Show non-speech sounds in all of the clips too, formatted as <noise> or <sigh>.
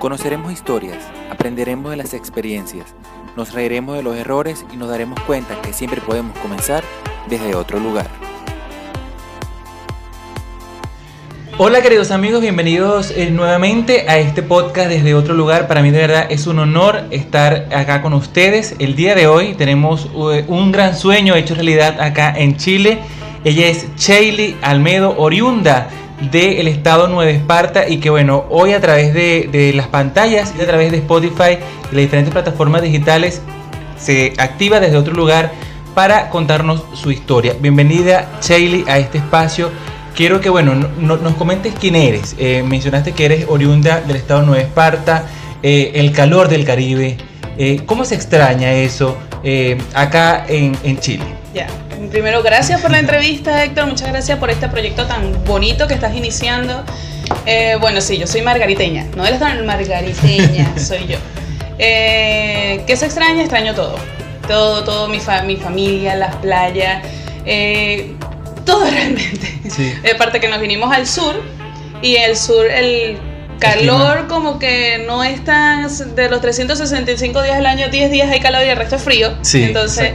Conoceremos historias, aprenderemos de las experiencias, nos reiremos de los errores y nos daremos cuenta que siempre podemos comenzar desde otro lugar. Hola queridos amigos, bienvenidos eh, nuevamente a este podcast desde otro lugar. Para mí de verdad es un honor estar acá con ustedes. El día de hoy tenemos eh, un gran sueño hecho realidad acá en Chile. Ella es Shaylee Almedo, oriunda del estado Nueva Esparta y que bueno, hoy a través de, las pantallas y a través de Spotify y las diferentes plataformas digitales se activa desde otro lugar para contarnos su historia. Bienvenida Shaylee a este espacio. Quiero que bueno, nos comentes quién eres. Eh, mencionaste que eres oriunda del estado Nueva Esparta, eh, el calor del Caribe. Eh, ¿Cómo se extraña eso acá en, en Chile? Ya, primero gracias por la entrevista Héctor, muchas gracias por este proyecto tan bonito que estás iniciando. Eh, bueno, sí, yo soy margariteña, no eres tan margariteña, <laughs> soy yo. Eh, ¿Qué se extraña? Extraño todo. Todo, todo, mi, mi familia, las playas, eh, todo <laughs> realmente. Sí. Aparte que nos vinimos al sur y el sur, el calor como que no es tan de los 365 días del año, 10 días hay calor y el resto es frío. Sí, Entonces,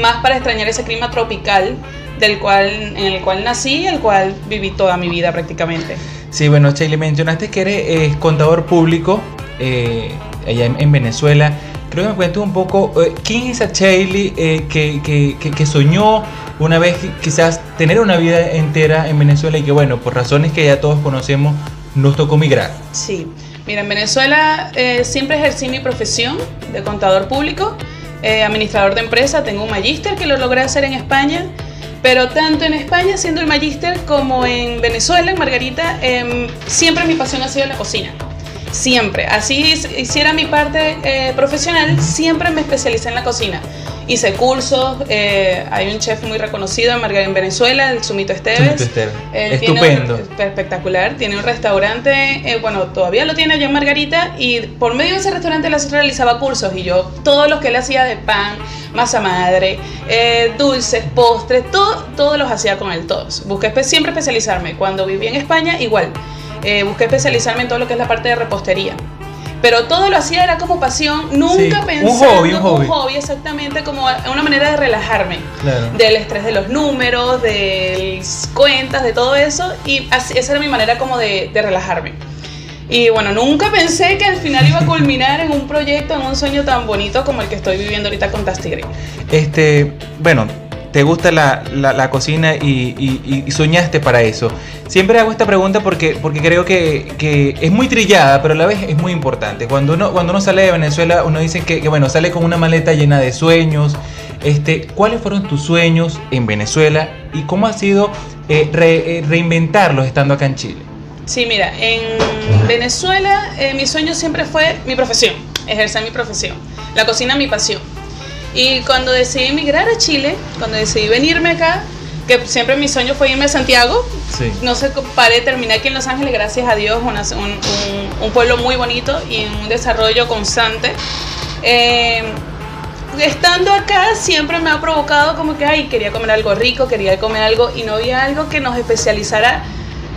más para extrañar ese clima tropical del cual en el cual nací y el cual viví toda mi vida prácticamente. Sí, bueno, Chile, mencionaste que eres eh, contador público eh, allá en, Venezuela. Creo que me cuentes un poco eh, quién es esa Shaylee que, que, que, soñó una vez quizás tener una vida entera en Venezuela y que bueno, por razones que ya todos conocemos, nos tocó migrar. Sí, mira, en Venezuela eh, siempre ejercí mi profesión de contador público, eh, administrador de empresa, tengo un magíster que lo logré hacer en España, pero tanto en España siendo el magíster como en Venezuela, en Margarita, em, siempre mi pasión ha sido la cocina. Siempre. Así hiciera mi parte eh, profesional, siempre me especialicé en la cocina hice cursos, eh, hay un chef muy reconocido en, Venezuela, el Sumito Esteves. Esteves. Estupendo. espectacular, tiene un restaurante, eh, bueno, todavía lo tiene allá en Margarita y por medio de ese restaurante él realizaba cursos y yo, todos los que él hacía de pan, masa madre, eh, dulces, postres, todo, todos los hacía con él, todos. Busqué siempre especializarme. Cuando viví en España, igual. Busqué especializarme en todo lo que es la parte de repostería pero todo lo hacía era como pasión, nunca pensando un hobby, un hobby. un hobby, exactamente como una manera de relajarme del estrés de los números, de las cuentas, de todo eso y esa era mi manera como de, relajarme. Y bueno, nunca pensé que al final iba a culminar en un proyecto, en un sueño tan bonito como el que estoy viviendo ahorita con Tastigre. Este, bueno, te gusta la, la, cocina y, soñaste para eso. Siempre hago esta pregunta porque, porque creo que, que, es muy trillada, pero a la vez es muy importante. Cuando uno, cuando uno sale de Venezuela, uno dice que, bueno, sale con una maleta llena de sueños. Este, ¿Cuáles fueron tus sueños en Venezuela y cómo ha sido eh, eh, reinventarlos estando acá en Chile? Sí, mira, en Venezuela eh, mi sueño siempre fue mi profesión, ejercer mi profesión. La cocina mi pasión. Y cuando decidí emigrar a Chile, cuando decidí venirme acá, que siempre mi sueño fue irme a Santiago, no sé, paré, terminé aquí en Los Ángeles, gracias a Dios, un, pueblo muy bonito y un desarrollo constante. Eh, estando acá siempre me ha provocado como que, ay, quería comer algo rico, quería comer algo y no había algo que nos especializara,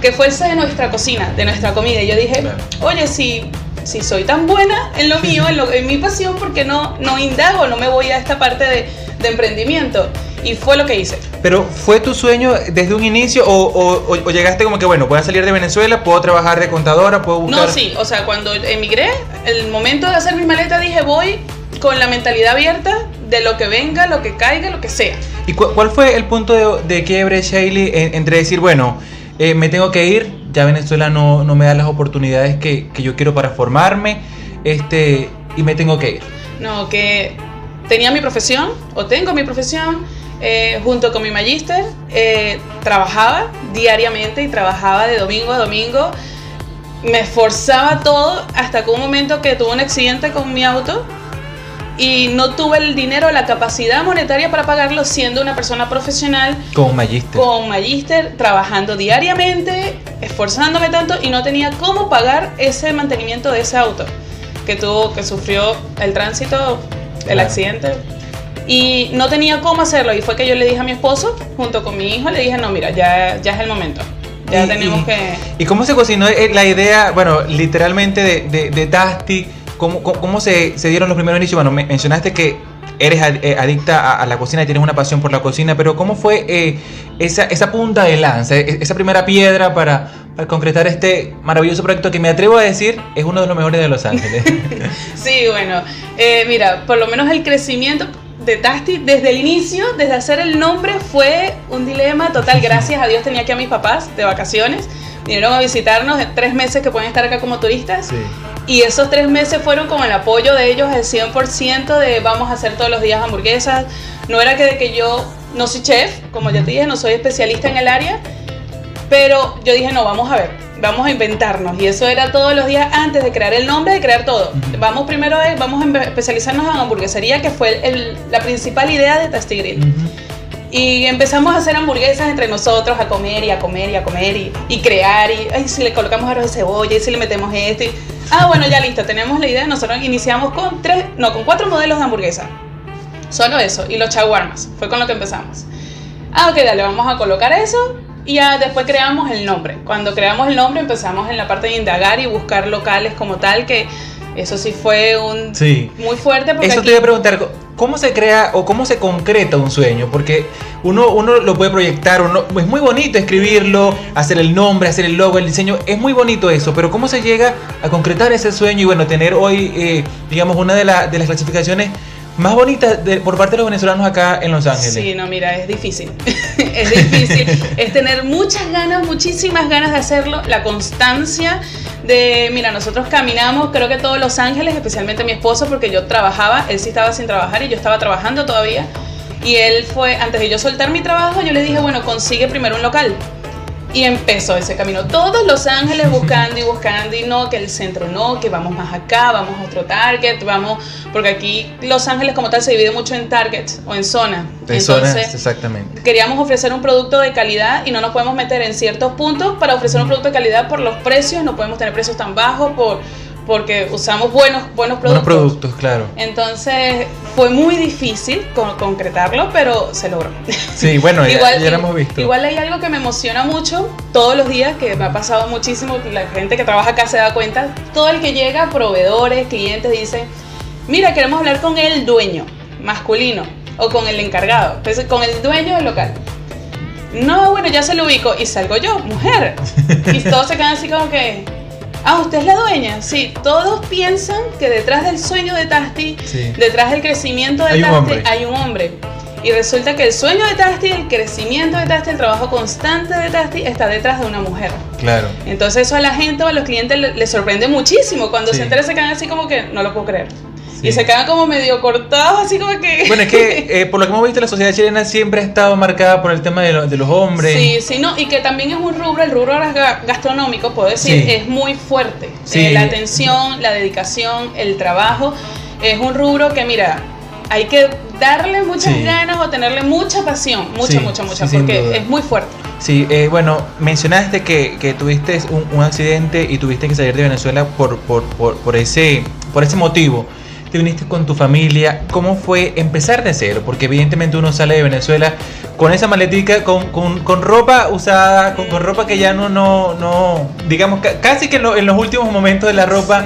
que fuese de nuestra cocina, de nuestra comida. Y yo dije, oye, si si soy tan buena en lo mío, en, mi pasión, porque no, no indago, no me voy a esta parte de, emprendimiento? Y fue lo que hice. Pero ¿fue tu sueño desde un inicio o, llegaste como que, bueno, voy a salir de Venezuela, puedo trabajar de contadora, puedo buscar... No, sí, o sea, cuando emigré, el momento de hacer mi maleta dije, voy con la mentalidad abierta de lo que venga, lo que caiga, lo que sea. ¿Y cuál fue el punto de, quiebre, Shaylee, entre decir, bueno, eh, me tengo que ir, ya Venezuela no, me da las oportunidades que, yo quiero para formarme este, y me tengo que ir. No, que tenía mi profesión o tengo mi profesión. Eh, junto con mi magíster, eh, trabajaba diariamente y trabajaba de domingo a domingo. Me esforzaba todo hasta que un momento que tuve un accidente con mi auto y no tuve el dinero, la capacidad monetaria para pagarlo siendo una persona profesional. Con magíster. Con magíster, trabajando diariamente, esforzándome tanto y no tenía cómo pagar ese mantenimiento de ese auto que tuvo, que sufrió el tránsito, el accidente. Y no tenía cómo hacerlo y fue que yo le dije a mi esposo, junto con mi hijo, le dije, no, mira, ya, ya es el momento. Ya Y- tenemos y- que... ¿Y cómo se cocinó eh, la idea, bueno, literalmente de, de, de Tasty? ¿Cómo, cómo, cómo se, se dieron los primeros inicios? Bueno, me- mencionaste que eres eh, adicta a, a la cocina y tienes una pasión por la cocina, pero ¿cómo fue eh, esa, esa punta de lanza, e- esa primera piedra para, para concretar este maravilloso proyecto que me atrevo a decir es uno de los mejores de Los Ángeles? <laughs> Sí, bueno, eh, mira, por lo menos el crecimiento de Tasty desde el inicio, desde hacer el nombre, fue un dilema total. Gracias a Dios tenía aquí a mis papás de vacaciones. Vinieron a visitarnos en tres meses que pueden estar acá como turistas. Y esos tres meses fueron con el apoyo de ellos al 100% de vamos a hacer todos los días hamburguesas. No era que de que yo no soy chef, como ya te dije, no soy especialista en el área, pero yo dije, no, vamos a ver, vamos a inventarnos. Y eso era todos los días antes de crear el nombre, de crear todo. Vamos primero a, vamos a especializarnos en hamburguesería, que fue el- la principal idea de Tasty Grill. Ujú. Y empezamos a hacer hamburguesas entre nosotros, a comer y a comer y a comer y, y crear. Y ay, si le colocamos arroz de cebolla y si le metemos esto. y- ah, bueno, ya listo, tenemos la idea. Nosotros iniciamos con tres, no, con cuatro modelos de hamburguesa. Solo eso. Y los chaguarmas. Fue con lo que empezamos. Ah, ok, dale, vamos a colocar eso. Y ya después creamos el nombre. Cuando creamos el nombre empezamos en la parte de indagar y buscar locales como tal, que eso sí fue un Sí. muy fuerte. Porque Eso aquí- te iba a preguntar, ¿cómo se crea o cómo se concreta un sueño? Porque uno, uno lo puede proyectar, uno, es muy bonito escribirlo, hacer el nombre, hacer el logo, el diseño, es muy bonito eso, pero ¿cómo se llega a concretar ese sueño y bueno, tener hoy, eh, digamos, una de, de las clasificaciones más bonitas de- por parte de los venezolanos acá en Los Ángeles? Sí, no, mira, es difícil. <laughs> es difícil. es tener muchas ganas, muchísimas ganas de hacerlo. La constancia de, mira, nosotros caminamos, creo que todos Los Ángeles, especialmente mi esposo, porque yo trabajaba, él sí estaba sin trabajar y yo estaba trabajando todavía. Y él fue, antes de yo soltar mi trabajo, yo le dije, bueno, consigue primero un local. Y empezó ese camino. Todos Los Ángeles buscando y buscando y no, que el centro no, que vamos más acá, vamos a otro target, vamos, porque aquí Los Ángeles como tal se divide mucho en targets o en zonas. De zonas, exactamente. queríamos ofrecer un producto de calidad y no nos podemos meter en ciertos puntos para ofrecer un producto de calidad por los precios, no podemos tener precios tan bajos por, porque usamos buenos, buenos productos. Buenos productos, claro. Entonces fue muy difícil con- concretarlo, pero se logró. Sí, bueno, <laughs> ya, ya lo hemos visto. Igual hay algo que me emociona mucho todos los días, que me ha pasado muchísimo, la gente que trabaja acá se da cuenta, todo el que llega, proveedores, clientes, dicen, mira, queremos hablar con el dueño masculino o con el encargado, entonces con el dueño del local. No, bueno, ya se lo ubico y salgo yo, mujer. <laughs> Y todos se quedan así como que, ah, usted es la dueña. Sí, todos piensan que detrás del sueño de Tasty, Sí. detrás del crecimiento de Hay un hombre. hay un hombre. Y resulta que el sueño de Tasty, el crecimiento de Tasty, el trabajo constante de Tasty está detrás de una mujer. Claro. Entonces eso a la gente o a los clientes le- les sorprende muchísimo. Cuando Sí. se enteran se quedan así como que no lo puedo creer. Sí. Y se quedan como medio cortados, así como que... Bueno, es que <laughs> eh, por lo que hemos visto, la sociedad chilena siempre ha estado marcada por el tema de, lo- de los hombres. Sí, sí, no, y que también es un rubro, el rubro ga- gastronómico, puedo decir, Sí. es muy fuerte. Sí. Eh, la atención, la dedicación, el trabajo, es un rubro que, mira, hay que darle muchas Sí. ganas o tenerle mucha pasión, mucha, Sí, mucha, mucha, sí, porque es muy fuerte. Sí, eh, bueno, mencionaste que, que tuviste un, un accidente y tuviste que salir de Venezuela por, por, por, por ese, por ese motivo. Te viniste con tu familia. ¿Cómo fue empezar de cero? Porque evidentemente uno sale de Venezuela con esa maletica, con, con, con ropa usada, con, con ropa que ya no, no, no digamos, ca- casi que en, lo- en los últimos momentos de la ropa.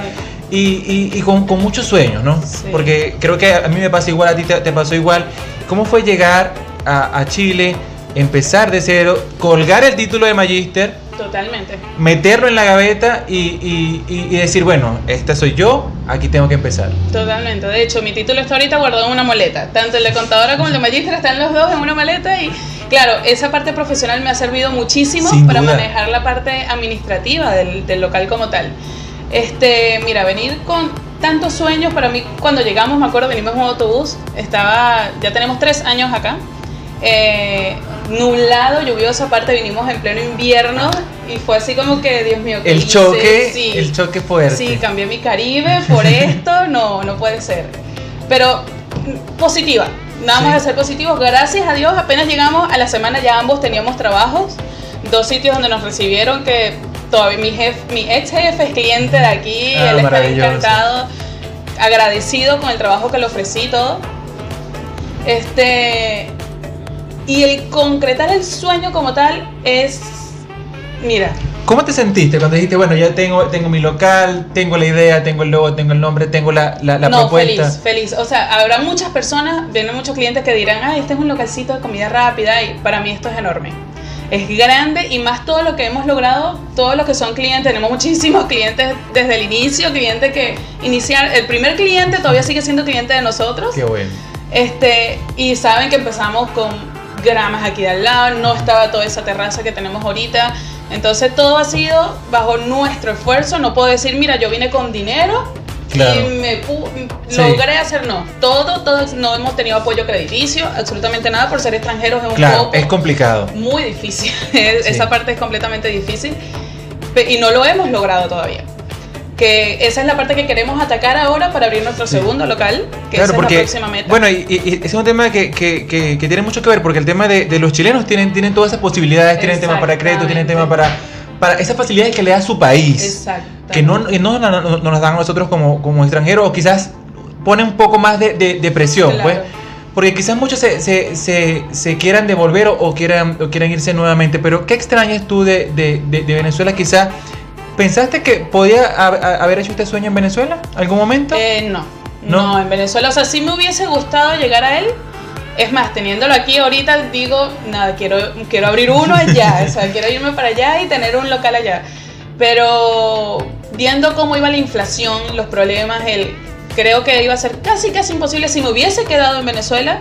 Y, y- y con, con muchos sueños, ¿no? Sí. Porque creo que a mí me pasa igual, a ti te, te pasó igual. ¿Cómo fue llegar a, a Chile, empezar de cero, colgar el título de Magister, Totalmente. meterlo en la gaveta y, y- y- decir, bueno, esta soy yo, aquí tengo que empezar? Totalmente. De hecho, mi título está ahorita guardado en una maleta. Tanto el de contadora como el de magíster están los dos en una maleta y claro, esa parte profesional me ha servido muchísimo Sin para duda. manejar la parte administrativa del, del local como tal. Este, mira, venir con tantos sueños para mí, cuando llegamos, me acuerdo, venimos en un autobús, estaba, ya tenemos tres años acá, eh, nublado, lluvioso, aparte vinimos en pleno invierno y fue así como que, Dios mío, ¿qué El hice? choque, Sí. el choque fuerte. Sí, cambié mi Caribe por <laughs> esto, no, no puede ser. Pero positiva, nada más Sí. de ser positivos. Gracias a Dios, apenas llegamos a la semana ya ambos teníamos trabajos, dos sitios donde nos recibieron que todavía mi jefe, mi ex jefe es cliente de aquí, Ah, él está encantado, agradecido con el trabajo que le ofrecí todo. Este y el concretar el sueño como tal es Mira, ¿Cómo te sentiste cuando dijiste, bueno, ya tengo, tengo mi local, tengo la idea, tengo el logo, tengo el nombre, tengo la, la, la no, propuesta? feliz, feliz. O sea, habrá muchas personas, vienen muchos clientes que dirán, ah, este es un localcito de comida rápida y para mí esto es enorme. Es grande y más todo lo que hemos logrado, todos los que son clientes, tenemos muchísimos clientes desde el inicio, clientes que iniciar, el primer cliente todavía sigue siendo cliente de nosotros. Qué bueno. Este, y saben que empezamos con gramas aquí de al lado, no estaba toda esa terraza que tenemos ahorita. Entonces todo ha sido bajo nuestro esfuerzo. No puedo decir, mira, yo vine con dinero Claro. y me Sí. logré hacer, no. Todo, todo, no hemos tenido apoyo crediticio, absolutamente nada por ser extranjeros es un Claro, poco es complicado. muy difícil. <laughs> Sí. Esa parte es completamente difícil y no lo hemos logrado todavía. Que esa es la parte que queremos atacar ahora para abrir nuestro segundo local, que Claro, esa porque, es la próxima meta. bueno, y, y- es un tema que, que, que, que tiene mucho que ver, porque el tema de, de los chilenos tienen, tienen todas esas posibilidades, tienen tema para crédito, tienen tema para, para esas facilidades que le da su país. Que no, y no, no- no- no nos dan a nosotros como, como extranjeros o quizás pone un poco más de, de- de presión, Claro. pues. Porque quizás muchos se, se, se, se quieran devolver o, o quieran, o quieran irse nuevamente. Pero ¿qué extrañas tú de, de, de- de Venezuela? Quizás, ¿pensaste que podía ha- ha- haber hecho este sueño en Venezuela? ¿Algún momento? Eh, no, ¿No? no, en Venezuela. O sea, sí me hubiese gustado llegar a él. Es más, teniéndolo aquí ahorita, digo, nada, quiero, quiero abrir uno allá. o sea, <laughs> quiero irme para allá y tener un local allá. Pero viendo cómo iba la inflación, los problemas, el, creo que iba a ser casi, casi imposible si me hubiese quedado en Venezuela.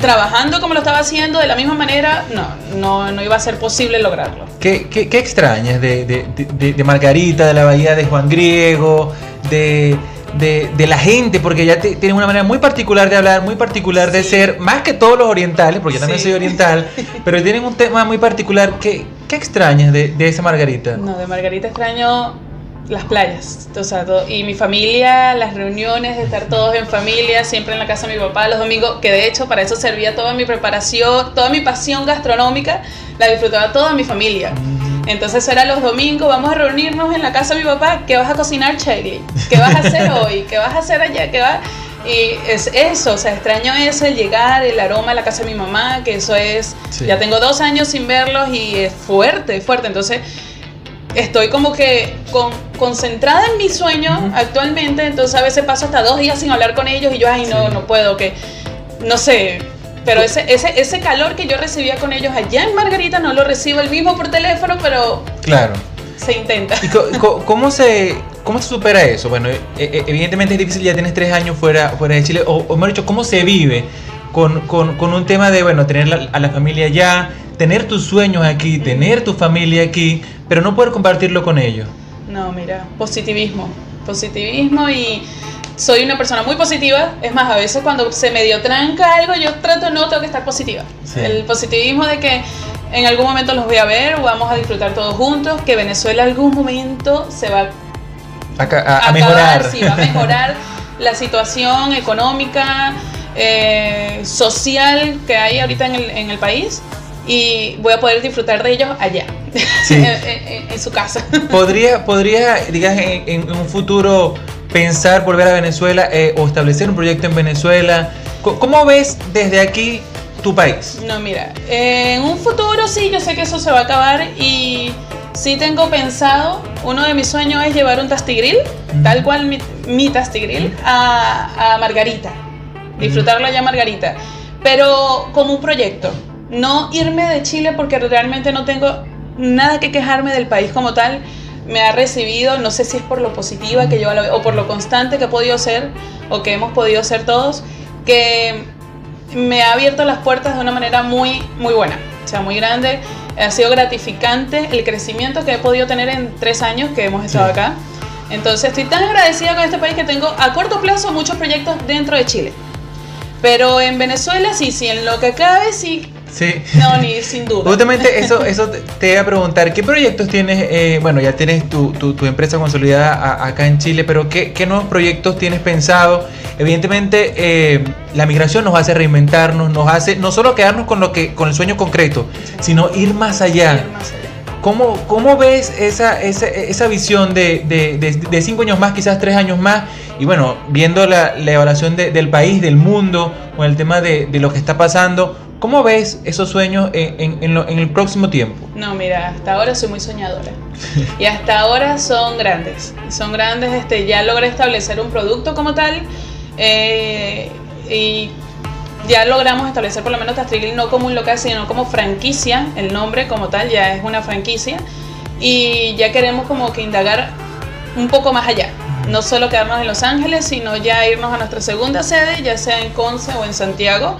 Trabajando como lo estaba haciendo de la misma manera, no, no, no iba a ser posible lograrlo. ¿Qué, qué, qué extrañas de, de, de- de Margarita, de la bahía de Juan Griego, de, de, de la gente? Porque ya te- tienen una manera muy particular de hablar, muy particular de Sí. ser, más que todos los orientales, porque yo también Sí. soy oriental, <laughs> pero tienen un tema muy particular. ¿Qué, qué extrañas de, de esa Margarita? No, de Margarita extraño las playas, o sea, todo- y mi familia, las reuniones, de estar todos en familia, siempre en la casa de mi papá los domingos, que de hecho para eso servía toda mi preparación, toda mi pasión gastronómica, la disfrutaba toda mi familia. Entonces era los domingos, vamos a reunirnos en la casa de mi papá, ¿qué vas a cocinar, Shirley? ¿Qué vas a hacer <laughs> hoy? ¿Qué vas a hacer allá? ¿Qué va? Y es eso, o sea, extraño eso, el llegar, el aroma a la casa de mi mamá, que eso es, Sí. ya tengo dos años sin verlos y es fuerte, es fuerte. Entonces, estoy como que con- concentrada en mi sueño actualmente, entonces a veces paso hasta dos días sin hablar con ellos y yo, ay, no, Sí. no puedo, que no sé. Pero ese, ese, ese calor que yo recibía con ellos allá en Margarita no lo recibo el mismo por teléfono, pero Claro. se intenta. ¿Y cómo, se, cómo se supera eso? Bueno, e- e- evidentemente es difícil, ya tienes tres años fuera, fuera de Chile, o, o mejor dicho, ¿cómo se vive con, con- con un tema de, bueno, tener la- a la familia allá, tener tus sueños aquí, tener tu familia aquí, pero no poder compartirlo con ellos? No, mira, positivismo. Positivismo y soy una persona muy positiva. Es más, a veces cuando se medio tranca algo, yo trato no, tengo que estar positiva. Sí. El positivismo de que en algún momento los voy a ver, vamos a disfrutar todos juntos, que Venezuela algún momento se va A, ca- a- a acabar, mejorar. sí, va a mejorar <laughs> la situación económica, eh, social que hay ahorita en el, en el país y voy a poder disfrutar de ellos allá, Sí. <laughs> en, en- en su casa. <laughs> ¿Podría, podría digas, en, en un futuro pensar volver a Venezuela eh, o establecer un proyecto en Venezuela? ¿Cómo ves desde aquí tu país? No, mira, en un futuro sí, yo sé que eso se va a acabar y sí tengo pensado, uno de mis sueños es llevar un tastigril, Ujú. tal cual mi, mi tastigril, a, a Margarita, disfrutarlo allá a Margarita, pero como un proyecto, no irme de Chile porque realmente no tengo nada que quejarme del país como tal, me ha recibido, no sé si es por lo positiva que yo o por lo constante que he podido ser o que hemos podido ser todos, que me ha abierto las puertas de una manera muy, muy buena, o sea, muy grande. Ha sido gratificante el crecimiento que he podido tener en tres años que hemos estado Sí. acá. Entonces estoy tan agradecida con este país que tengo a corto plazo muchos proyectos dentro de Chile. Pero en Venezuela sí, sí, en lo que cabe sí, Sí. no, ni sin duda. Justamente <laughs> eso, eso te- iba a preguntar, ¿qué proyectos tienes? eh, bueno, ya tienes tu, tu- tu empresa consolidada a- acá en Chile, pero ¿qué, qué nuevos proyectos tienes pensado? Evidentemente, eh, la migración nos hace reinventarnos, nos hace no solo quedarnos con, lo que, con el sueño concreto, sino ir más allá. Ir más allá. ¿Cómo, cómo ves esa, esa, esa visión de, de, de- cinco años más, quizás tres años más? Y bueno, viendo la, la evaluación de- del país, del mundo, con el tema de, lo que está pasando, ¿Cómo ves esos sueños en, en, en el próximo tiempo? No, mira, hasta ahora soy muy soñadora. y hasta ahora son grandes. Son grandes, este, ya logré establecer un producto como tal. Eh, y ya logramos establecer por lo menos Tastril no como un local, sino como franquicia. El nombre como tal ya es una franquicia. Y ya queremos como que indagar un poco más allá. No solo quedarnos en Los Ángeles, sino ya irnos a nuestra segunda sede, ya sea en Conce o en Santiago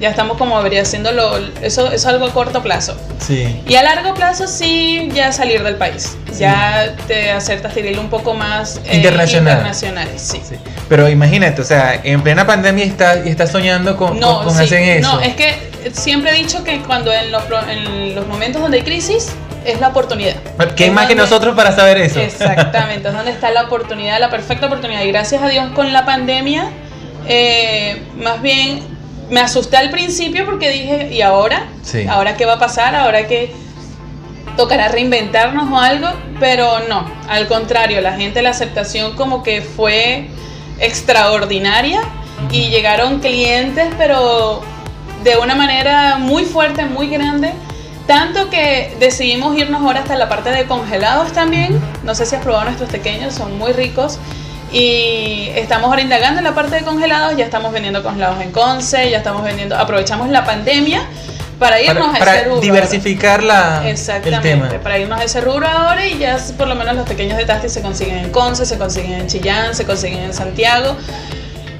ya estamos como haciéndolo, eso, es algo a corto plazo. Sí. Y a largo plazo sí, ya salir del país, ya te hacer Tastiril un poco más eh, internacional. internacional sí. sí. Pero imagínate, o sea, en plena pandemia estás está soñando con, no, con, hacer eso. No, es que siempre he dicho que cuando en los, en los momentos donde hay crisis, es la oportunidad. ¿Qué más que nosotros para saber eso? Exactamente, es donde está la oportunidad, la perfecta oportunidad. Y gracias a Dios con la pandemia, eh, más bien me asusté al principio porque dije, ¿y ahora? ¿Ahora qué va a pasar? ¿Ahora que tocará reinventarnos o algo? Pero no, al contrario, la gente, la aceptación como que fue extraordinaria y llegaron clientes, pero de una manera muy fuerte, muy grande. Tanto que decidimos irnos ahora hasta la parte de congelados también. No sé si has probado nuestros pequeños, son muy ricos. Y estamos ahora indagando en la parte de congelados, ya estamos vendiendo congelados en Conce, ya estamos vendiendo, aprovechamos la pandemia para irnos a ese rubro. Diversificar la, Exactamente, el tema. para irnos a ese rubro ahora y ya por lo menos los pequeños de Tasti se consiguen en Conce, se consiguen en Chillán, se consiguen en Santiago.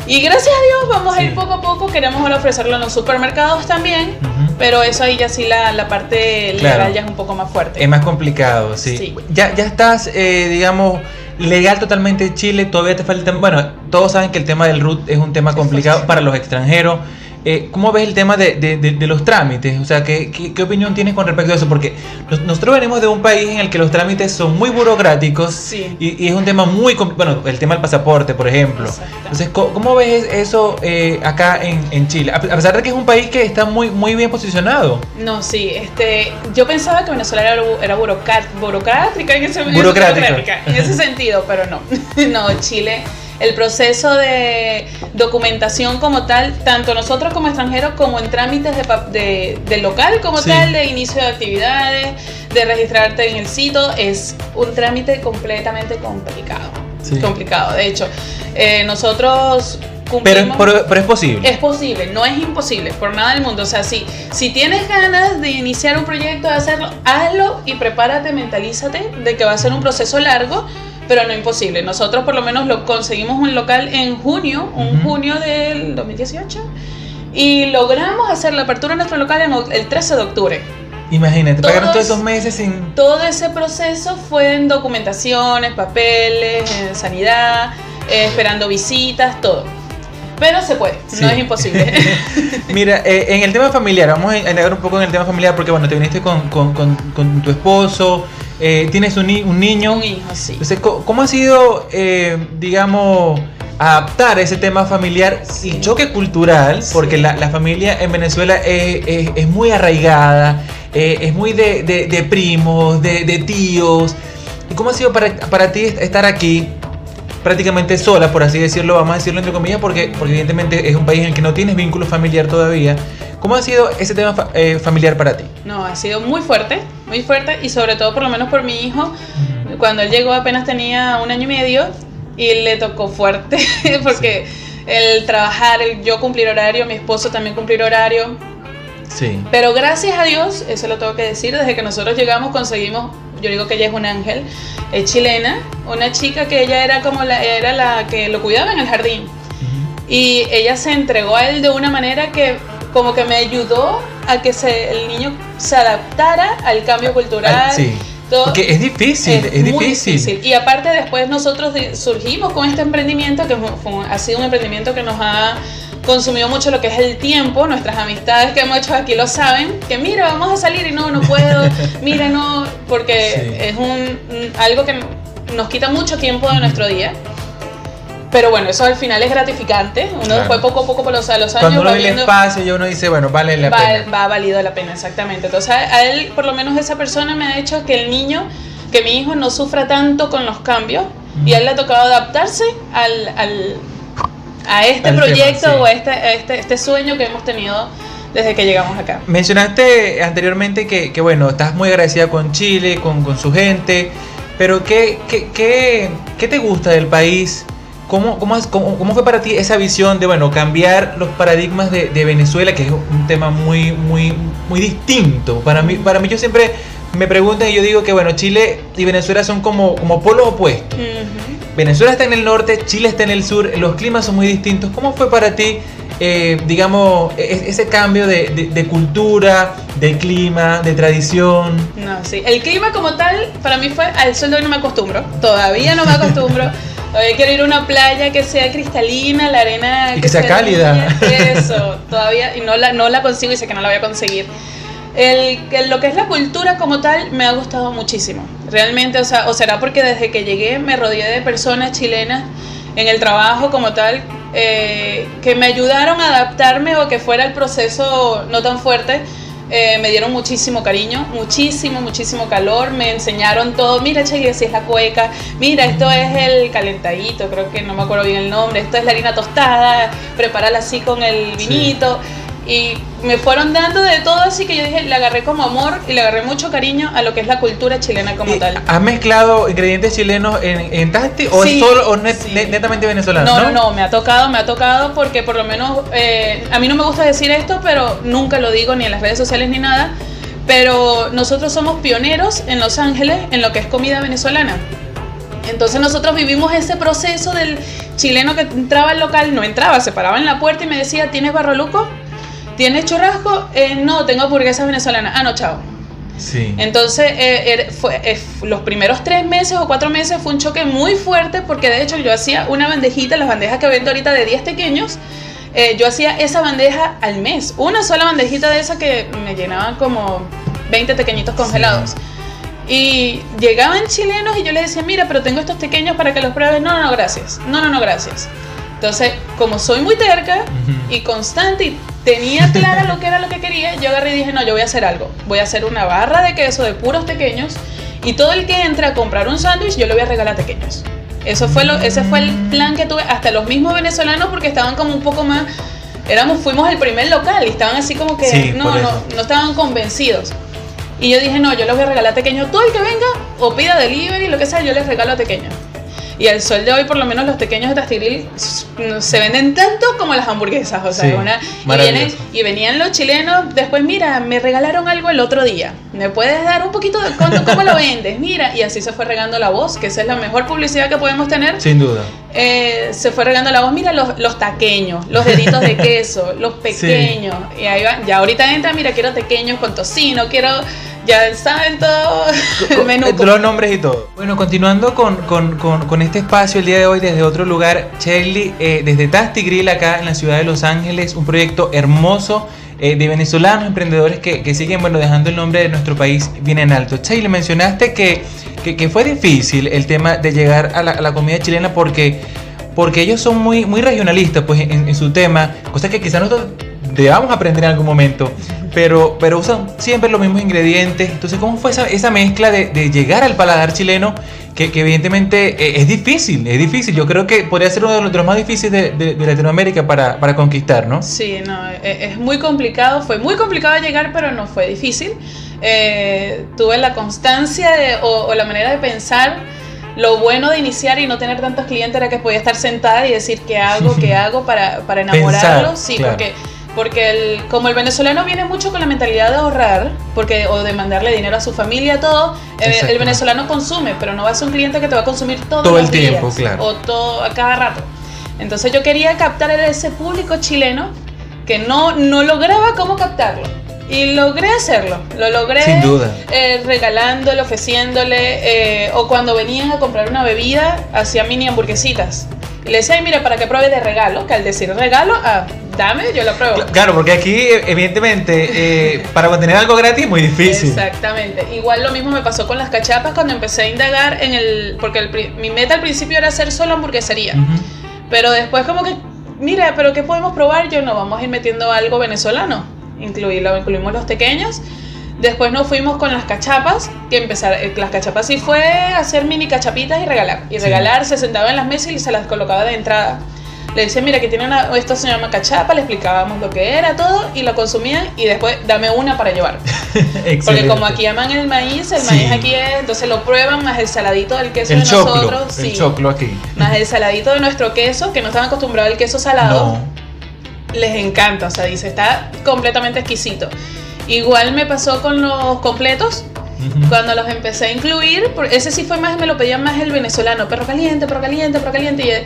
Y gracias a Dios vamos a ir poco a poco, queremos ahora ofrecerlo en los supermercados también, pero eso ahí ya sí la, la parte legal ya es un poco más fuerte. Es más complicado, sí. Ya, ya estás, eh, digamos legal totalmente Chile, todavía te falta... Bueno, todos saben que el tema del RUT es un tema complicado para los extranjeros. Eh, ¿Cómo ves el tema de, de, de, los trámites? O sea, ¿qué, ¿qué, opinión tienes con respecto a eso? Porque nosotros venimos de un país en el que los trámites son muy burocráticos y, es un tema muy... Bueno, el tema del pasaporte, por ejemplo. Entonces, ¿cómo, ves eso eh, acá en, en, Chile? A pesar de que es un país que está muy, muy bien posicionado. No, sí. Este, yo pensaba que Venezuela era, era burocrática en ese, burocrática. en ese sentido, pero no. <laughs> no, Chile el proceso de documentación como tal, tanto nosotros como extranjeros, como en trámites de, de, local como tal, de inicio de actividades, de registrarte en el sitio, es un trámite completamente complicado. Complicado, de hecho. Eh, nosotros pero, pero, es posible. Es posible, no es imposible, por nada del mundo. O sea, si, si tienes ganas de iniciar un proyecto, de hacerlo, hazlo y prepárate, mentalízate de que va a ser un proceso largo, pero no imposible. Nosotros por lo menos lo conseguimos un local en junio, un junio del 2018, y logramos hacer la apertura de nuestro local el 13 de octubre. Imagínate, pagaron todos esos meses sin... Todo ese proceso fue en documentaciones, papeles, en sanidad, eh, esperando visitas, todo. Pero se puede, no es imposible. <laughs> Mira, eh, en el tema familiar, vamos a indagar un poco en el tema familiar porque, bueno, te viniste con, con, con tu esposo, eh, tienes un, un, niño. Un hijo, sí. ¿cómo ha sido, eh, digamos, adaptar ese tema familiar y choque cultural? Porque la, familia en Venezuela es, muy arraigada, eh, es muy de, primos, de, tíos. ¿Y cómo ha sido para, para ti estar aquí? prácticamente sola, por así decirlo, vamos a decirlo entre comillas, porque, porque evidentemente es un país en el que no tienes vínculo familiar todavía. ¿Cómo ha sido ese tema familiar para ti? No, ha sido muy fuerte, muy fuerte y sobre todo por lo menos por mi hijo. Cuando él llegó apenas tenía un año y medio y le tocó fuerte <laughs> porque el trabajar, el yo cumplir horario, mi esposo también cumplir horario. Sí. Pero gracias a Dios, eso lo tengo que decir, desde que nosotros llegamos conseguimos, yo digo que ella es un ángel, es chilena, una chica que ella era como la, era la que lo cuidaba en el jardín. Y ella se entregó a él de una manera que como que me ayudó a que se, el niño se adaptara al cambio cultural. Sí. Porque es difícil, es, difícil. Y aparte después nosotros surgimos con este emprendimiento, que ha sido un emprendimiento que nos ha consumido mucho lo que es el tiempo, nuestras amistades que hemos hecho aquí lo saben, que mira, vamos a salir y no, no puedo, <laughs> mira, no, porque es un, algo que nos quita mucho tiempo de nuestro día. Pero bueno, eso al final es gratificante. Uno después poco a poco por los, a los años Cuando uno ve el espacio y uno dice, bueno, vale la pena. Va, valido la pena, exactamente. Entonces a, él, por lo menos esa persona me ha hecho que el niño, que mi hijo no sufra tanto con los cambios y a él le ha tocado adaptarse al, al a este proyecto o a este, este, este sueño que hemos tenido desde que llegamos acá. Mencionaste anteriormente que, que bueno, estás muy agradecida con Chile, con, con su gente, pero ¿qué, qué, qué, qué te gusta del país? ¿Cómo, cómo, cómo, cómo fue para ti esa visión de bueno, cambiar los paradigmas de, de, Venezuela, que es un tema muy, muy, muy distinto? Para mí, para mí yo siempre me preguntan y yo digo que bueno, Chile y Venezuela son como, como polos opuestos. Uh -huh. Venezuela está en el norte, Chile está en el sur, los climas son muy distintos. ¿Cómo fue para ti, eh, digamos, ese cambio de, de, de, cultura, de clima, de tradición? No, sí. El clima como tal, para mí fue, al sol de hoy no me acostumbro, todavía no me acostumbro. <laughs> Todavía quiero ir a una playa que sea cristalina, la arena... Y que, que sea cálida. <laughs> Eso, todavía, y no la, no la consigo y sé que no la voy a conseguir. El, el, lo que es la cultura como tal me ha gustado muchísimo. Realmente, o, sea, o será porque desde que llegué me rodeé de personas chilenas en el trabajo como tal eh, que me ayudaron a adaptarme o que fuera el proceso no tan fuerte. Eh, me dieron muchísimo cariño, muchísimo, muchísimo calor, me enseñaron todo, mira Che, si es la cueca, mira, esto es el calentadito, creo que no me acuerdo bien el nombre, esto es la harina tostada, prepárala así con el vinito. Sí y me fueron dando de todo, así que yo dije, le agarré como amor y le agarré mucho cariño a lo que es la cultura chilena como ¿Y tal. ¿Has mezclado ingredientes chilenos en, en Tasti o sí, es solo o net, sí. netamente venezolano? No, no, no, me ha tocado, me ha tocado porque por lo menos eh, a mí no me gusta decir esto, pero nunca lo digo ni en las redes sociales ni nada. Pero nosotros somos pioneros en Los Ángeles en lo que es comida venezolana. Entonces nosotros vivimos ese proceso del chileno que entraba al local, no entraba, se paraba en la puerta y me decía, ¿tienes barroluco? ¿Tienes churrasco? Eh, no, tengo hamburguesas venezolanas. Ah, no, chao. Sí. Entonces, eh, fue, eh, los primeros tres meses o cuatro meses fue un choque muy fuerte porque de hecho yo hacía una bandejita, las bandejas que vendo ahorita de 10 pequeños, eh, yo hacía esa bandeja al mes. Una sola bandejita de esa que me llenaban como 20 pequeñitos congelados. Sí. Y llegaban chilenos y yo les decía, mira, pero tengo estos pequeños para que los pruebes. No, no, no, gracias. No, no, no, gracias. Entonces, como soy muy terca uh -huh. y constante y tenía <laughs> clara lo que era lo que quería, yo agarré y dije, no, yo voy a hacer algo. Voy a hacer una barra de queso de puros pequeños y todo el que entre a comprar un sándwich, yo le voy a regalar pequeños. Eso fue lo, ese fue el plan que tuve, hasta los mismos venezolanos, porque estaban como un poco más, éramos, fuimos el primer local y estaban así como que, sí, no, no, no estaban convencidos. Y yo dije, no, yo les voy a regalar pequeños. Todo el que venga o pida delivery, lo que sea, yo les regalo a pequeños. Y al sol de hoy, por lo menos los pequeños de Tastigril se venden tanto como las hamburguesas. O sea, sí, una, y, vienen, y venían los chilenos, después, mira, me regalaron algo el otro día. ¿Me puedes dar un poquito de cuánto, cómo lo vendes? Mira, y así se fue regando la voz, que esa es la mejor publicidad que podemos tener. Sin duda. Eh, se fue regando la voz, mira los, los taqueños, los deditos de queso, los pequeños. Sí. Y ahí va, ya ahorita entra, mira, quiero pequeños con tocino, quiero ya saben todo el menú. Los nombres y todo. Bueno, continuando con, con, con, con, este espacio el día de hoy desde otro lugar, Shirley, eh, desde Tasty Grill acá en la ciudad de Los Ángeles, un proyecto hermoso eh, de venezolanos emprendedores que, que, siguen, bueno, dejando el nombre de nuestro país bien en alto. Shirley, mencionaste que, que, que, fue difícil el tema de llegar a la, a la comida chilena porque porque ellos son muy, muy regionalistas pues, en, en su tema, cosas que quizás nosotros debamos aprender en algún momento, pero, pero usan siempre los mismos ingredientes. Entonces, ¿cómo fue esa, esa mezcla de, de, llegar al paladar chileno? Que, que evidentemente eh, es difícil, es difícil. Yo creo que podría ser uno de los, de los más difíciles de, de, de, Latinoamérica para, para conquistar, ¿no? Sí, no, es, es, muy complicado. Fue muy complicado llegar, pero no fue difícil. Eh, tuve la constancia o, o la manera de pensar lo bueno de iniciar y no tener tantos clientes era que podía estar sentada y decir qué hago, qué <laughs> hago para, para enamorarlos. Sí, claro. porque, porque el, como el venezolano viene mucho con la mentalidad de ahorrar porque, o de mandarle dinero a su familia, todo, el, el, venezolano consume, pero no va a ser un cliente que te va a consumir todo, todo el tiempo, claro. O todo, a cada rato. Entonces yo quería captar a ese público chileno que no, no lograba cómo captarlo. Y logré hacerlo, lo logré Sin duda. Eh, regalándole, ofreciéndole, eh, o cuando venían a comprar una bebida, hacía mini hamburguesitas. Y le decía, mira, para que pruebe de regalo, que al decir regalo, ah, dame, yo lo pruebo. Claro, porque aquí, evidentemente, eh, <laughs> para mantener algo gratis es muy difícil. Exactamente. Igual lo mismo me pasó con las cachapas cuando empecé a indagar en el. Porque el, mi meta al principio era hacer solo hamburguesería. Uh -huh. Pero después, como que, mira, pero ¿qué podemos probar? Yo no, vamos a ir metiendo algo venezolano incluirlo, incluimos los pequeños. Después nos fuimos con las cachapas, que empezar, eh, las cachapas sí fue hacer mini cachapitas y regalar. Y regalar, sí. se sentaba en las mesas y se las colocaba de entrada. Le decía, mira, que tiene una, esto se llama cachapa, le explicábamos lo que era, todo, y lo consumían, y después dame una para llevar. <laughs> Porque como aquí aman el maíz, el Sí. maíz aquí es, entonces lo prueban más el saladito del queso El de choclo, nosotros, el sí, choclo aquí. más el saladito de nuestro queso, que no están acostumbrados al queso salado No. les encanta, o sea, dice, está completamente exquisito. Igual me pasó con los completos, cuando los empecé a incluir, ese sí fue más, me lo pedían más el venezolano, perro caliente, perro caliente, perro caliente, y eh,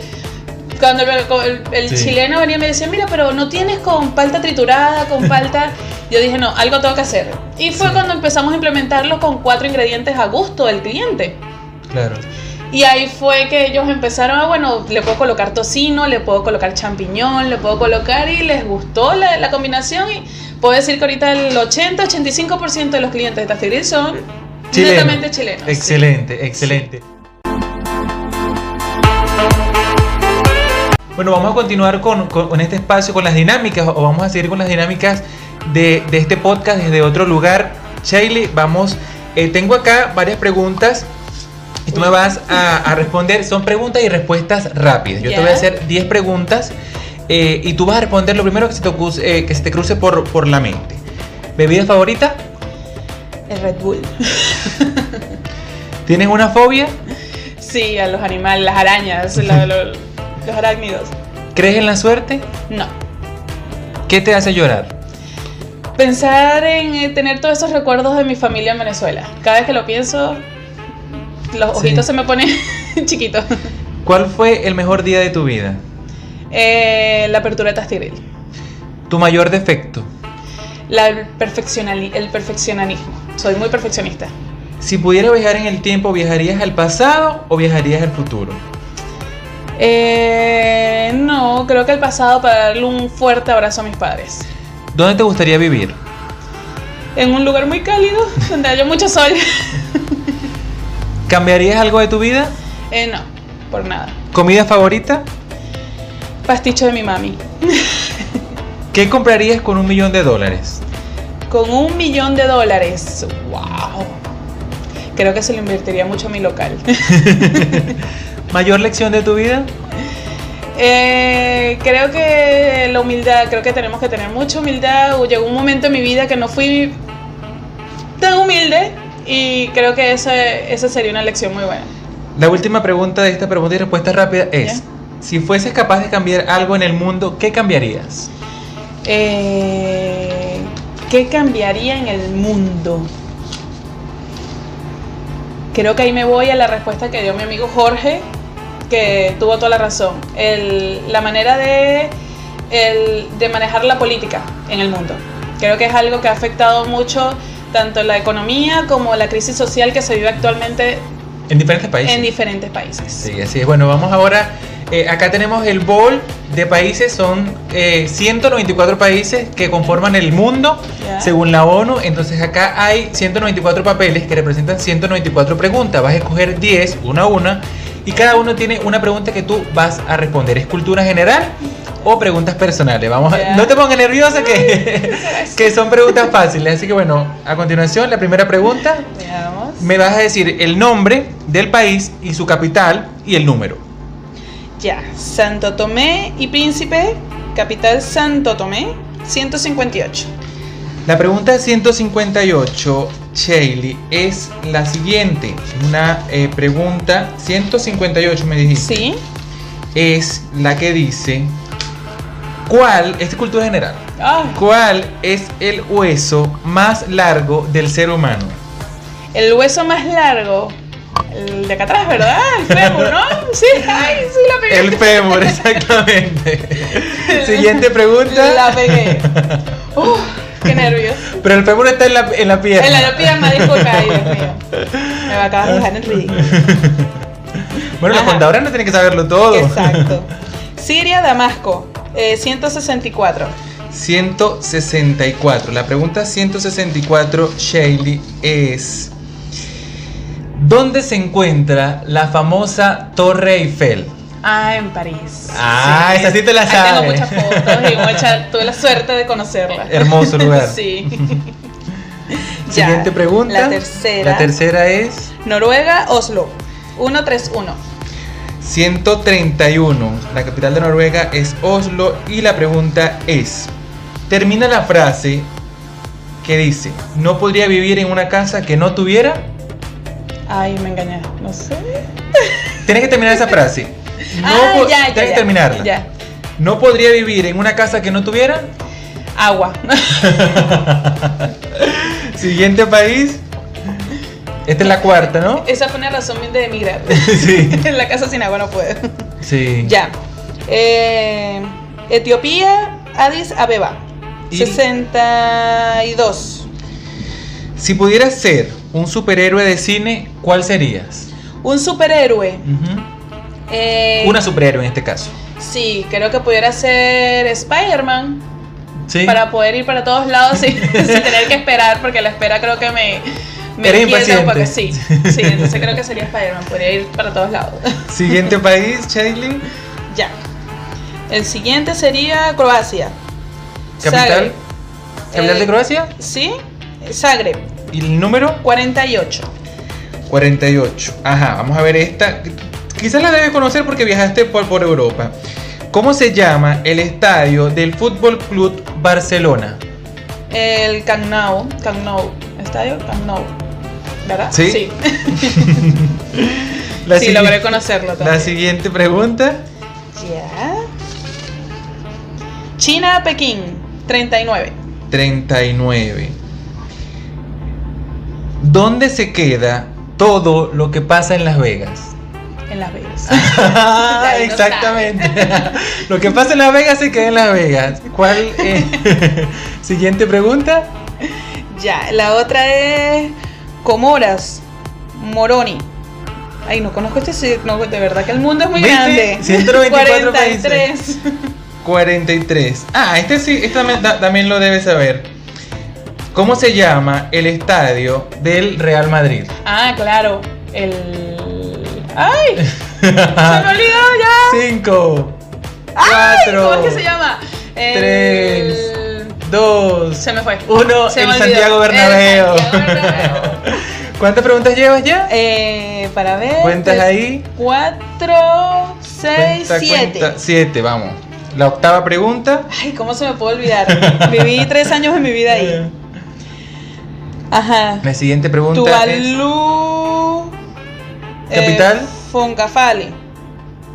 cuando el, el- el Sí. chileno venía y me decía, mira, pero no tienes con palta triturada, con <laughs> palta, yo dije, no, algo tengo que hacer. Y fue Sí. cuando empezamos a implementarlo con cuatro ingredientes a gusto del cliente. Claro. Y ahí fue que ellos empezaron a, bueno, le puedo colocar tocino, le puedo colocar champiñón, le puedo colocar y les gustó la, la combinación y puedo decir que ahorita el 80-85% de los clientes de Tastigril son Chileno. netamente chilenos. sí. Excelente, excelente. Bueno, vamos a continuar con, con- con este espacio, con las dinámicas, o vamos a seguir con las dinámicas de, de este podcast desde otro lugar. Shailey, vamos, eh, tengo acá varias preguntas y tú me vas a, a responder. Son preguntas y respuestas rápidas. Yo te voy a hacer 10 preguntas eh, y tú vas a responder lo primero que se te, eh, que se te cruce por, por la mente. ¿Bebida favorita? El Red Bull. <laughs> ¿Tienes una fobia? Sí, a los animales, las arañas, la- los arácnidos. ¿Crees en la suerte? No. ¿Qué te hace llorar? Pensar en eh, tener todos esos recuerdos de mi familia en Venezuela. Cada vez que lo pienso, los Sí. ojitos se me ponen <laughs> chiquitos. ¿Cuál fue el mejor día de tu vida? Eh, la apertura de Tastigril. ¿Tu mayor defecto? La el perfeccionali- el perfeccionismo. Soy muy perfeccionista. Si pudieras viajar en el tiempo, ¿viajarías al pasado o viajarías al futuro? Eh, no, creo que el pasado para darle un fuerte abrazo a mis padres. ¿Dónde te gustaría vivir? En un lugar muy cálido, donde haya mucho sol. ¿Cambiarías algo de tu vida? Eh, no, por nada. ¿Comida favorita? Pasticho de mi mami. ¿Qué comprarías con un millón de dólares? Con un millón de dólares. ¡Wow! Creo que se lo invertiría mucho a mi local. <laughs> ¿Mayor lección de tu vida? Eh, creo que la humildad, creo que tenemos que tener mucha humildad. Llegó un momento en mi vida que no fui tan humilde y creo que esa, esa sería una lección muy buena. La última pregunta de esta pregunta y respuesta rápida es. Si fueses capaz de cambiar algo en el mundo, ¿qué cambiarías? Eh, ¿Qué cambiaría en el mundo? Creo que ahí me voy a la respuesta que dio mi amigo Jorge, que tuvo toda la razón. El- la manera de, el- de manejar la política en el mundo. Creo que es algo que ha afectado mucho tanto la economía como la crisis social que se vive actualmente En diferentes países. en diferentes países. Sí, así es. Bueno, vamos ahora. Eh, acá tenemos el bol de países, son eh, 194 países que conforman el mundo según la ONU. Entonces acá hay 194 papeles que representan 194 preguntas. Vas a escoger 10, una a una, y cada uno tiene una pregunta que tú vas a responder. ¿Es cultura general o preguntas personales? Vamos a- no te pongas nerviosa que, <laughs> que son preguntas fáciles. Así que bueno, a continuación la primera pregunta. Veamos. Me vas a decir el nombre del país y su capital y el número. Ya, Santo Tomé y Príncipe, capital Santo Tomé, 158. La pregunta 158, Shaley, es la siguiente. Una eh, pregunta 158, me dijiste. Sí, Es la que dice: ¿Cuál, esta es cultura general, Ah, cuál es el hueso más largo del ser humano? el hueso más largo, el de acá atrás, ¿verdad? El fémur, ¿no? <laughs> Sí, ay, sí, la pegué. El fémur, exactamente. <laughs> Siguiente pregunta. La pegué. <laughs> Uf, qué nervios. Pero el fémur está en la, en la pierna. En la pierna, disculpa, ay, Dios mío. Me va a acabar de dejar en ridículo. Bueno, los Ajá. contadores no tienen que saberlo todo. Exacto. Siria, Damasco, eh, 164. 164. La pregunta 164, Shaley, es: ¿Dónde se encuentra la famosa Torre Eiffel? Ah, en París. Ah, esa sí te la Ahí sabes. Tengo muchas fotos y mucha- tuve la suerte de conocerla. Hermoso lugar. <laughs> sí. <laughs> Ya, Siguiente pregunta. La tercera. La tercera es: Noruega, Oslo. 131. 131. La capital de Noruega es Oslo y la pregunta es, termina la frase que dice, no podría vivir en una casa que no tuviera. Ay, me engañé, no sé. Tienes que terminar esa frase. No Ah, ya, ya, tienes que terminarla. ya. No podría vivir en una casa que no tuviera. Agua. <laughs> Siguiente país. Esta es la cuarta, ¿no? Esa fue una razón bien de emigrar. <laughs> Sí. en la casa sin agua no puedo. Sí. Ya. Eh, Etiopía, Addis Abeba. Y- 62. Si pudieras ser un superhéroe de cine, ¿cuál serías? Un superhéroe. Eh, Una superhéroe en este caso. Sí, creo que pudiera ser Spider-Man. Sí. Para poder ir para todos lados sin, <laughs> <laughs> sin tener que esperar, porque la espera creo que me. Me impaciente. Sí, <laughs> sí, entonces creo que sería Spider-Man. Podría ir para todos lados. Siguiente país, Shailene. ya. El siguiente sería Croacia. Capital. Zagreb. Capital de Eh, Croacia. Sí, Zagreb. ¿Y el número? 48. 48. Ajá, vamos a ver esta. Quizás la debes conocer porque viajaste por, por Europa. ¿Cómo se llama el estadio del Fútbol Club Barcelona? El Camp Nou. Camp Nou. Estadio Camp Nou. ¿Verdad? Sí. Sí, <laughs> La Sí, sigui- logré conocerlo también. La siguiente pregunta. Ya. China, Pekín. 39. 39. ¿Dónde se queda todo lo que pasa en Las Vegas? En Las Vegas. <laughs> Ah, Exactamente. Lo que pasa en Las Vegas se queda en Las Vegas. ¿Cuál? eh? <laughs> Siguiente pregunta. ya, la otra es Comoras. Moroni. Ay, no conozco este sitio. No, de verdad que el mundo es muy ¿Viste? grande. 194 43. 43. Ah, este sí, este también, también lo debes saber. ¿Cómo se llama el estadio del Real Madrid? Ah, claro. El. ¡Ay! Se me olvidó ya. 5, ¡Ay! 4, ¿Cómo es que se llama? El- tres, 2, Se me fue. 1, Se el me. Santiago Bernabéu. El Santiago <laughs> Bernabéu. ¿Cuántas preguntas llevas ya? Eh, para ver. ¿Cuentas ahí? 4, 6, 7. 7, vamos. La octava pregunta. Ay, ¿cómo se me puede olvidar? Viví tres años de mi vida ahí. <laughs> Ajá. La siguiente pregunta es. Tuvalu. eh, ¿Capital? Foncafali.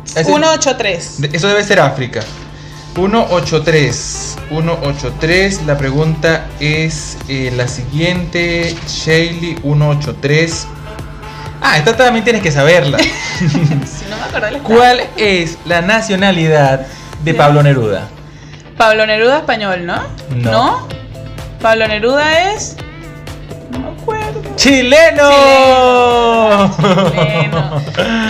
Ese- 183. de- Eso debe ser África. 183. 183. La pregunta es eh, la siguiente. Shaley 183. Ah, esta también tienes que saberla. <laughs> Si no me acuerdo. ¿Cuál es la nacionalidad de. Pablo Neruda? Pablo Neruda español, ¿no? No. Pablo Neruda es. No me acuerdo. ¡Chileno! Chileno.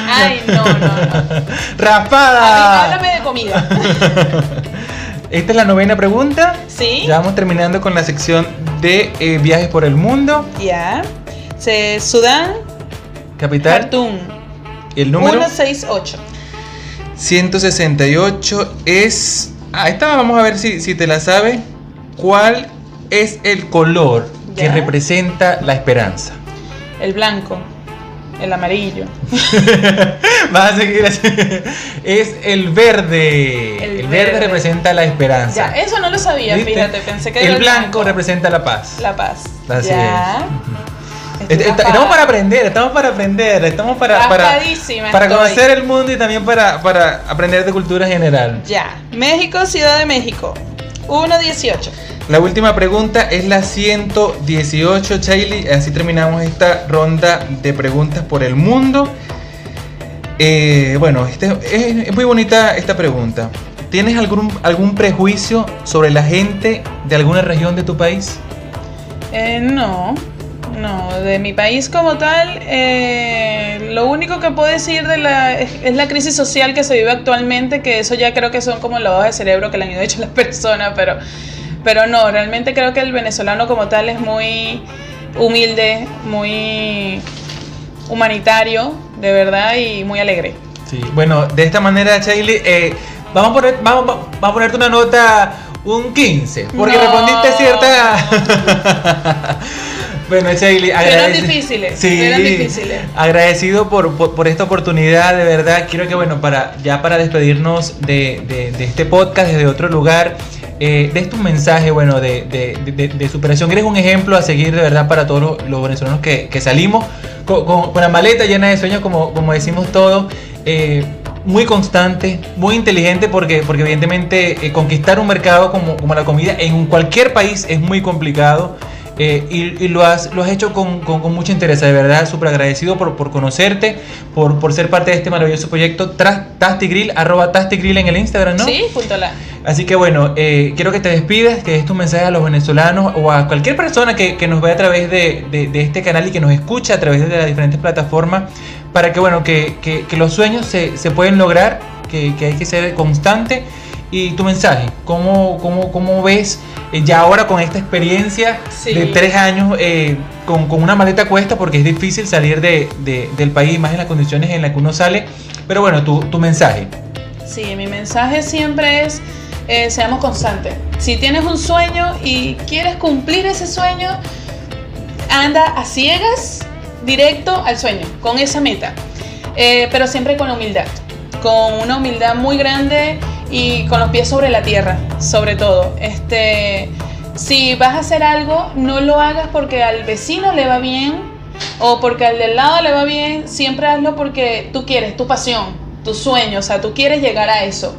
Ay, no, no, no. <laughs> A mí, ¡Raspada! háblame de comida. <laughs> Esta es la novena pregunta. ¿Sí? Ya vamos terminando con la sección de eh, viajes por el mundo. Ya. Se- Sudán, Capital. Khartoum. El número 168. 168 es. Ah, esta vamos a ver si, si te la sabes. ¿Cuál es el color que representa la esperanza? El blanco. El amarillo. <laughs> Vas a seguir así. Es el verde. El, El verde. verde. representa la esperanza. Ya, eso no lo sabía, ¿Viste? fíjate. Pensé que era el blanco representa la paz. La paz. Así ya. es. Est- est-. Estamos para aprender, estamos para aprender, estamos para, para, para conocer el mundo y también para, para aprender de cultura general. Ya. México, Ciudad de México. 118. La última pregunta es la 118, Chailey. Así terminamos esta ronda de preguntas por el mundo. Eh, bueno, este- es, es muy bonita esta pregunta. ¿Tienes algún, algún prejuicio sobre la gente de alguna región de tu país? Eh, no, no, de mi país como tal, eh, lo único que puedo decir de la, es, es la crisis social que se vive actualmente, que eso ya creo que son como lavados de cerebro que le han ido <laughs> hecho las personas, pero, pero no, realmente creo que el venezolano como tal es muy humilde, muy humanitario, de verdad, y muy alegre. Sí. Bueno, de esta manera, Chailey, eh, vamos, a poner, vamos, vamos a ponerte una nota, un 15, porque No. respondiste cierta... <laughs> Bueno, Shaylee, eran difíciles. Sí, eran difíciles. Agradecido por, por, esta oportunidad, de verdad. Quiero que, bueno, para ya para despedirnos de, de, este podcast desde otro lugar, eh, de un mensaje, bueno, de, de, superación. Eres un ejemplo a seguir, de verdad, para todos los, venezolanos que, que salimos con, con, la maleta llena de sueños, como, como decimos todos. Eh, muy constante, muy inteligente porque, porque evidentemente eh, conquistar un mercado como, como, la comida en cualquier país es muy complicado. Eh, y, lo, has, lo has hecho con, con, mucho interés, de verdad, súper agradecido por, por conocerte, por, por, ser parte de este maravilloso proyecto Tasty Grill, arroba Tasty Grill en el Instagram, ¿no? Sí, punto la. Así que bueno, eh, quiero que te despidas, que des tu mensaje a los venezolanos o a cualquier persona que, que nos vea a través de, de, de, este canal y que nos escucha a través de las diferentes plataformas, para que bueno, que, que, que los sueños se, se pueden lograr, que, que hay que ser constante y tu mensaje, ¿cómo, cómo, cómo ves eh, ya ahora con esta experiencia de tres años eh, con, con, una maleta cuesta porque es difícil salir de, de, del país, más en las condiciones en las que uno sale? Pero bueno, tu, tu mensaje. Sí, mi mensaje siempre es, eh, seamos constantes. Si tienes un sueño y quieres cumplir ese sueño, anda a ciegas directo al sueño, con esa meta. pero siempre con humildad, con una humildad muy grande y con los pies sobre la tierra, sobre todo. Este, si vas a hacer algo, no lo hagas porque al vecino le va bien o porque al del lado le va bien, siempre hazlo porque tú quieres, tu pasión, tu sueño, o sea, tú quieres llegar a eso.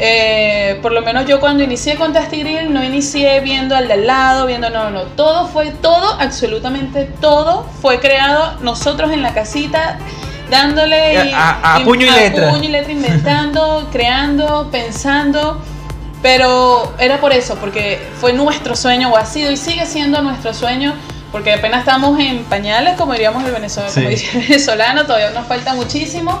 Eh, por lo menos yo cuando inicié con Tasty no inicié viendo al del lado, viendo, no, no, todo fue, todo, absolutamente todo fue creado nosotros en la casita dándole a, puño y letra. puño y letra, inventando, <laughs> creando, pensando. Pero era por eso, porque fue nuestro sueño, o ha sido y sigue siendo nuestro sueño, porque apenas estamos en pañales, como diríamos el venezolano, venezolano todavía nos falta muchísimo.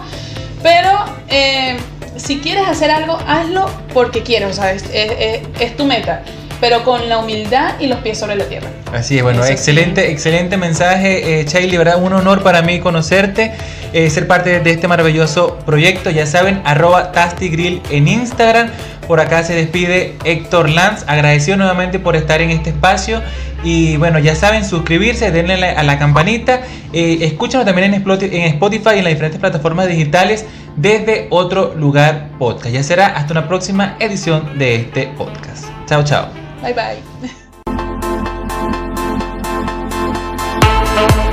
Pero eh, si quieres hacer algo, hazlo porque quieres, o sea, es tu meta pero con la humildad y los pies sobre la tierra. Así es, bueno, excelente, excelente mensaje, eh, ¿verdad? Un honor para mí conocerte, eh, ser parte de este maravilloso proyecto. Ya saben, arroba Tasty Grill en Instagram. Por acá se despide Héctor Lanz, agradecido nuevamente por estar en este espacio. Y bueno, ya saben, suscribirse, denle a la campanita. Eh, escúchanos también en Spotify y en las diferentes plataformas digitales desde otro lugar podcast. Ya será hasta una próxima edición de este podcast. Chao, chao. Bye bye. <laughs>